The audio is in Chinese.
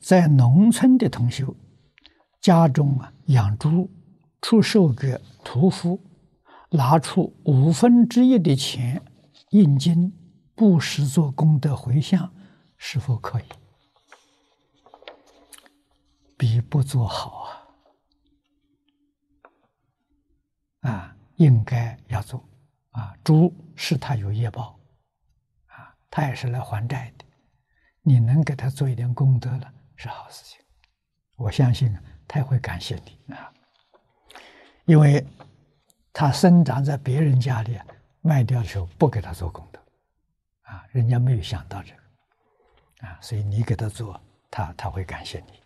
在农村的同修，家中啊养猪，出售给屠夫，拿出五分之一的钱印经布施做功德回向，是否可以？比不做好啊！啊，应该要做啊！猪是他有业报啊，他也是来还债的，你能给他做一点功德了，是好事情。我相信他会感谢你啊，因为他生长在别人家里，卖掉的时候不给他做功德啊，人家没有想到这个啊，所以你给他做，他他会感谢你。